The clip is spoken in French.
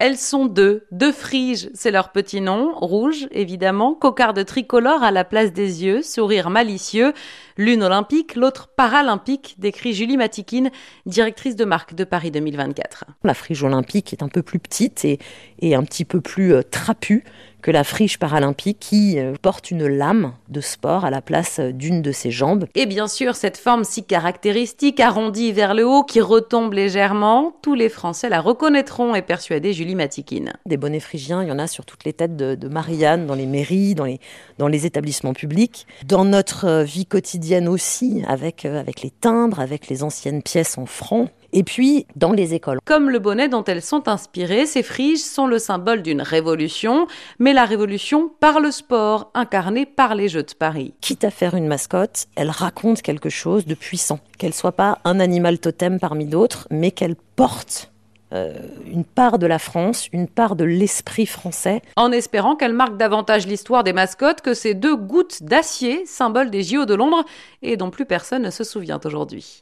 Elles sont deux, deux friges, c'est leur petit nom, rouge évidemment, cocarde tricolore à la place des yeux, sourire malicieux, l'une olympique, l'autre paralympique, décrit Julie Matikine, directrice de marque de Paris 2024. La frige olympique est un peu plus petite et, et un petit peu plus euh, trapue que la friche paralympique qui euh, porte une lame de sport à la place euh, d'une de ses jambes. Et bien sûr, cette forme si caractéristique, arrondie vers le haut, qui retombe légèrement, tous les Français la reconnaîtront, est persuadée Julie Matikine. Des bonnets phrygiens, il y en a sur toutes les têtes de, de Marianne, dans les mairies, dans les, dans les établissements publics, dans notre euh, vie quotidienne aussi, avec, avec les timbres, avec les anciennes pièces en francs et puis dans les écoles. Comme le bonnet dont elles sont inspirées, ces friges sont le symbole d'une révolution, mais la révolution par le sport, incarné par les Jeux de Paris. Quitte à faire une mascotte, elle raconte quelque chose de puissant, qu'elle soit pas un animal totem parmi d'autres, mais qu'elle porte euh, une part de la France, une part de l'esprit français. En espérant qu'elle marque davantage l'histoire des mascottes que ces deux gouttes d'acier, symbole des JO de Londres, et dont plus personne ne se souvient aujourd'hui.